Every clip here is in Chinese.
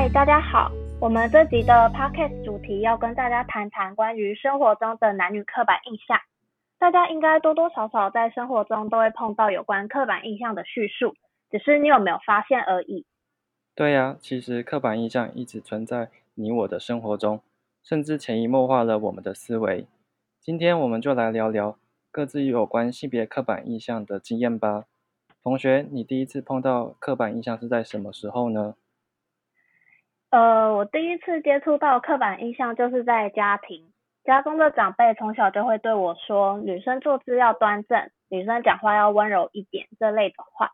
嗨，大家好，我们这集的 podcast 主题要跟大家谈谈关于生活中的男女刻板印象。大家应该多多少少在生活中都会碰到有关刻板印象的叙述，只是你有没有发现而已。对呀，其实刻板印象一直存在你我的生活中，甚至潜移默化了我们的思维。今天我们就来聊聊各自有关性别刻板印象的经验吧。同学，你第一次碰到刻板印象是在什么时候呢？呃，我第一次接触到刻板印象就是在家庭，家中的长辈从小就会对我说，女生坐姿要端正，女生讲话要温柔一点这类的话。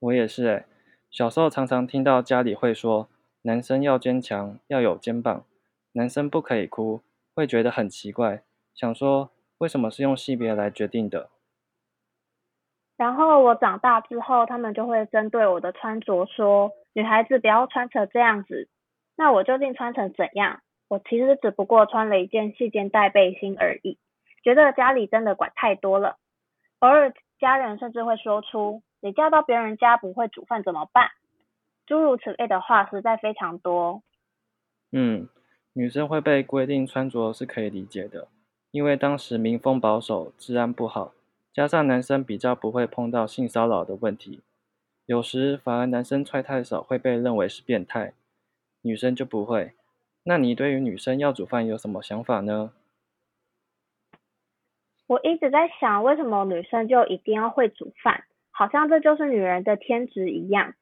我也是诶，小时候常常听到家里会说，男生要坚强，要有肩膀，男生不可以哭，会觉得很奇怪，想说为什么是用性别来决定的？然后我长大之后，他们就会针对我的穿着说。女孩子不要穿成这样子，那我究竟穿成怎样？我其实只不过穿了一件细肩带背心而已，觉得家里真的管太多了。偶尔家人甚至会说出“你嫁到别人家不会煮饭怎么办”，诸如此类的话实在非常多。嗯，女生会被规定穿着是可以理解的，因为当时民风保守，治安不好，加上男生比较不会碰到性骚扰的问题。有时反而男生穿太少会被认为是变态，女生就不会。那你对于女生要煮饭有什么想法呢？我一直在想，为什么女生就一定要会煮饭？好像这就是女人的天职一样。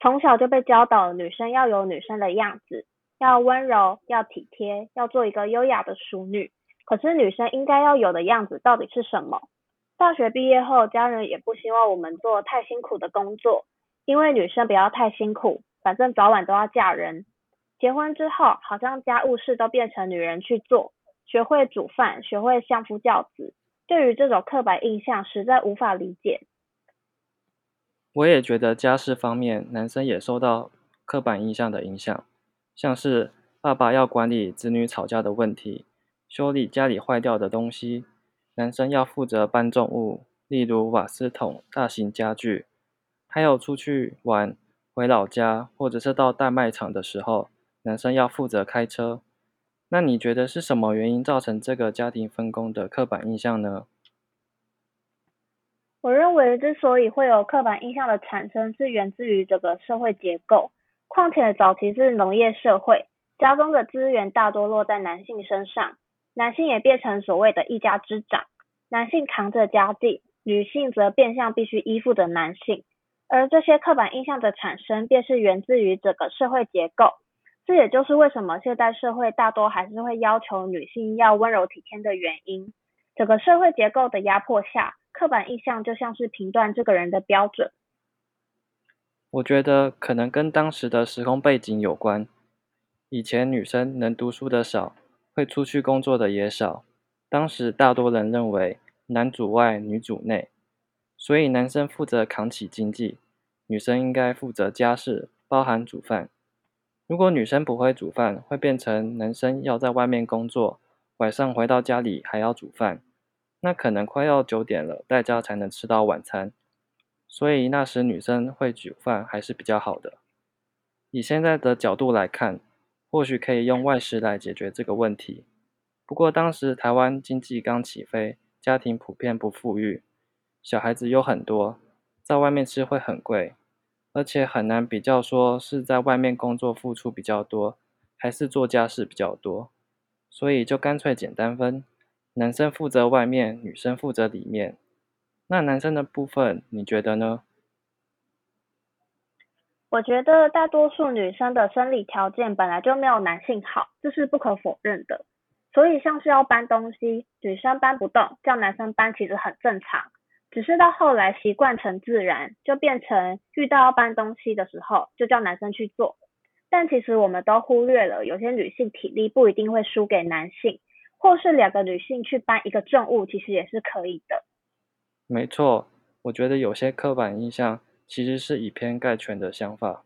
从小就被教导女生要有女生的样子，要温柔，要体贴，要做一个优雅的淑女。可是女生应该要有的样子到底是什么？大学毕业后，家人也不希望我们做太辛苦的工作，因为女生不要太辛苦，反正早晚都要嫁人。结婚之后，好像家务事都变成女人去做，学会煮饭，学会相夫教子。对于这种刻板印象，实在无法理解。我也觉得家事方面，男生也受到刻板印象的影响，像是爸爸要管理子女吵架的问题，修理家里坏掉的东西。男生要负责搬重物，例如瓦斯桶、大型家具，还有出去玩、回老家或者是到大卖场的时候，男生要负责开车。那你觉得是什么原因造成这个家庭分工的刻板印象呢？我认为之所以会有刻板印象的产生，是源自于这个社会结构。况且早期是农业社会，家中的资源大多落在男性身上。男性也变成所谓的一家之长，男性扛着家计，女性则变相必须依附着男性，而这些刻板印象的产生，便是源自于整个社会结构。这也就是为什么现代社会大多还是会要求女性要温柔体贴的原因。整个社会结构的压迫下，刻板印象就像是评断这个人的标准。我觉得可能跟当时的时空背景有关，以前女生能读书的少。会出去工作的也少，当时大多人认为男主外女主内，所以男生负责扛起经济，女生应该负责家事，包含煮饭。如果女生不会煮饭，会变成男生要在外面工作，晚上回到家里还要煮饭，那可能快要九点了，在家才能吃到晚餐。所以那时女生会煮饭还是比较好的。以现在的角度来看。或许可以用外食来解决这个问题。不过当时台湾经济刚起飞，家庭普遍不富裕，小孩子又很多，在外面吃会很贵，而且很难比较说是在外面工作付出比较多，还是做家事比较多。所以就干脆简单分，男生负责外面，女生负责里面。那男生的部分，你觉得呢？我觉得大多数女生的生理条件本来就没有男性好，这是不可否认的。所以像是要搬东西，女生搬不动，叫男生搬其实很正常。只是到后来习惯成自然，就变成遇到要搬东西的时候，就叫男生去做。但其实我们都忽略了，有些女性体力不一定会输给男性，或是两个女性去搬一个重物，其实也是可以的。没错，我觉得有些刻板印象。其实是以偏概全的想法。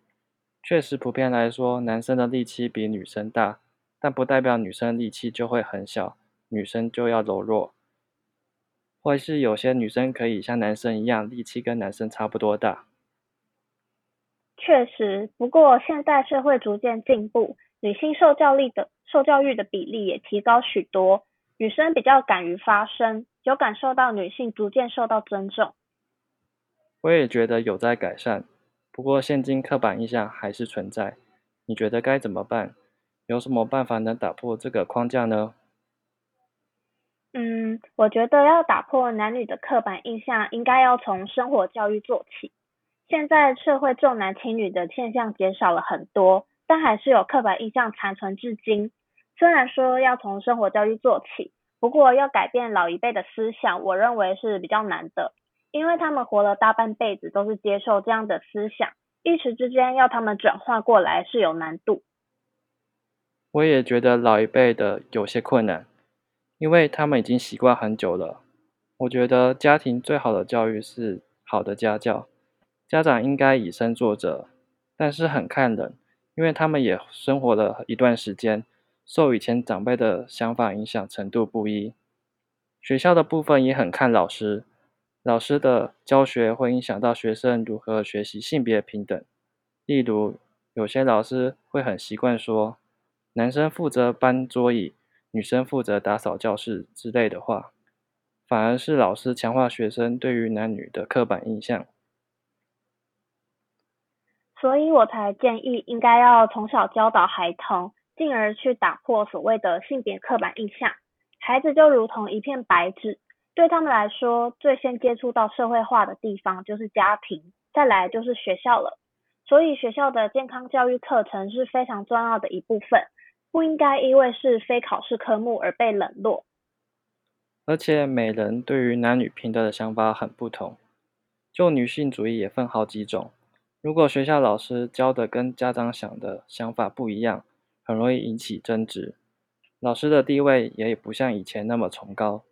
确实，普遍来说，男生的力气比女生大，但不代表女生力气就会很小，女生就要柔弱。或是有些女生可以像男生一样，力气跟男生差不多大。确确实，不过现代社会逐渐进步，女性受教育的受教育的比例也提高许多，女生比较敢于发声，有感受到女性逐渐受到尊重。我也觉得有在改善，不过现今刻板印象还是存在。你觉得该怎么办？有什么办法能打破这个框架呢？嗯，我觉得要打破男女的刻板印象，应该要从生活教育做起。现在社会重男轻女的现象减少了很多，但还是有刻板印象残存至今。虽然说要从生活教育做起，不过要改变老一辈的思想，我认为是比较难的，因为他们活了大半辈子都是接受这样的思想，一时之间要他们转化过来是有难度。我也觉得老一辈的有些困难。因为他们已经习惯很久了。我觉得家庭最好的教育是好的家教，家长应该以身作则，但是很看人，因为他们也生活了一段时间，受以前长辈的想法影响程度不一。学校的部分也很看老师，老师的教学会影响到学生如何学习性别平等。例如，有些老师会很习惯说，男生负责搬桌椅。女生负责打扫教室之类的话，反而是老师强化学生对于男女的刻板印象。所以我才建议应该要从小教导孩童，进而去打破所谓的性别刻板印象。孩子就如同一片白纸，对他们来说，最先接触到社会化的地方就是家庭，再来就是学校了。所以学校的健康教育课程是非常重要的一部分。不应该因为是非考试科目而被冷落。而且每人对于男女平等的想法很不同，就女性主义也分好几种。如果学校老师教的跟家长想的想法不一样，很容易引起争执。老师的地位也不像以前那么崇高。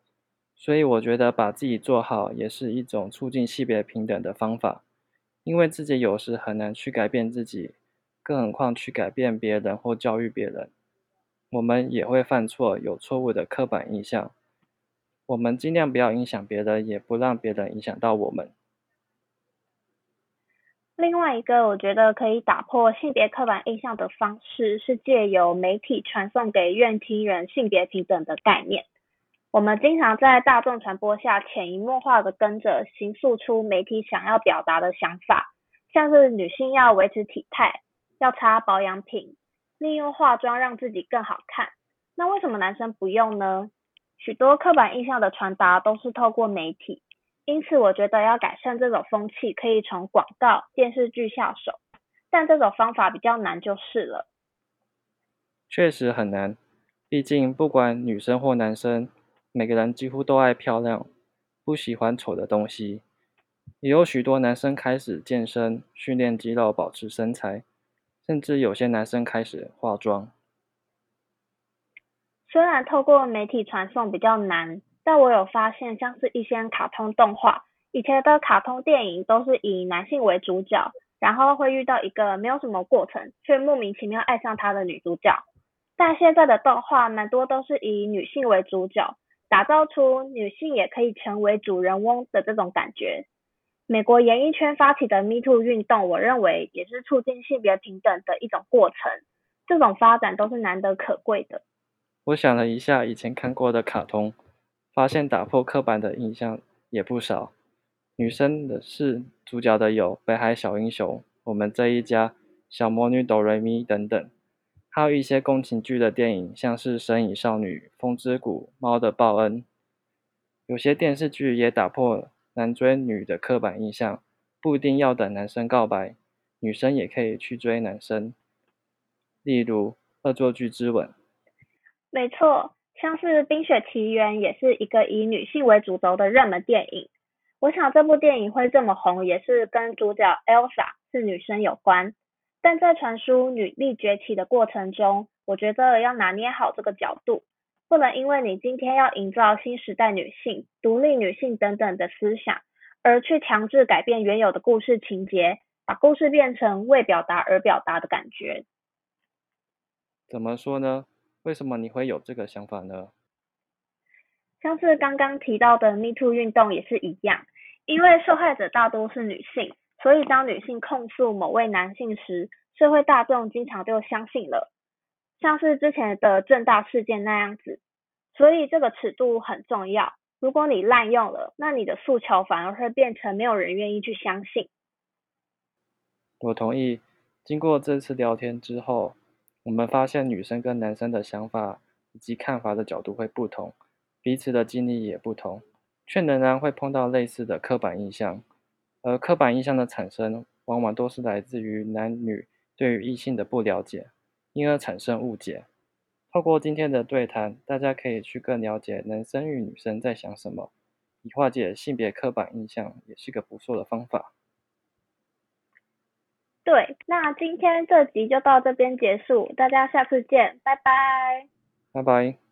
所以我觉得把自己做好也是一种促进性别平等的方法，因为自己有时很难去改变自己，更何况去改变别人或教育别人。我们也会犯错，有错误的刻板印象。我们尽量不要影响别人，也不让别人影响到我们。另外一个，我觉得可以打破性别刻板印象的方式，是借由媒体传送给愿听人性别平等的概念。我们经常在大众传播下潜移默化的跟着形塑出媒体想要表达的想法，像是女性要维持体态，要擦保养品。利用化妆让自己更好看，那为什么男生不用呢？许多刻板印象的传达都是透过媒体，因此我觉得要改善这种风气，可以从广告、电视剧下手，但这种方法比较难就是了。确实很难，毕竟不管女生或男生，每个人几乎都爱漂亮，不喜欢丑的东西。也有许多男生开始健身，训练肌肉，保持身材。甚至有些男生开始化妆。虽然透过媒体传送比较难，但我有发现，像是一些卡通动画，以前的卡通电影都是以男性为主角，然后会遇到一个没有什么过程，却莫名其妙爱上他的女主角。但现在的动画蛮多都是以女性为主角，打造出女性也可以成为主人翁的这种感觉。美国演艺圈发起的 Me Too 运动，我认为也是促进性别平等的一种过程。这种发展都是难得可贵的。我想了一下以前看过的卡通，发现打破刻板的印象也不少。女生的是主角的有《北海小英雄》、我们这一家、小魔女哆瑞咪等等，还有一些宫廷剧的电影，像是《神隐少女》、《风之谷》、《猫的报恩》。有些电视剧也打破了。男追女的刻板印象，不一定要等男生告白，女生也可以去追男生。例如《恶作剧之吻》。没错，像是《冰雪奇缘》也是一个以女性为主轴的热门电影。我想这部电影会这么红，也是跟主角 Elsa 是女生有关。但在传输女力崛起的过程中，我觉得要拿捏好这个角度。不能因为你今天要营造新时代女性、独立女性等等的思想，而去强制改变原有的故事情节，把故事变成为表达而表达的感觉。怎么说呢？为什么你会有这个想法呢？像是刚刚提到的 Me Too 运动也是一样，因为受害者大多是女性，所以当女性控诉某位男性时，社会大众经常就相信了，像是之前的正大事件那样子。所以这个尺度很重要。如果你滥用了，那你的诉求反而会变成没有人愿意去相信。我同意。经过这次聊天之后，我们发现女生跟男生的想法以及看法的角度会不同，彼此的经历也不同，却仍然会碰到类似的刻板印象。而刻板印象的产生，往往都是来自于男女对于异性的不了解，因而产生误解。透过今天的对谈，大家可以去更了解男生与女生在想什么，以化解性别刻板印象，也是个不错的方法。对，那今天这集就到这边结束，大家下次见，拜拜。拜拜。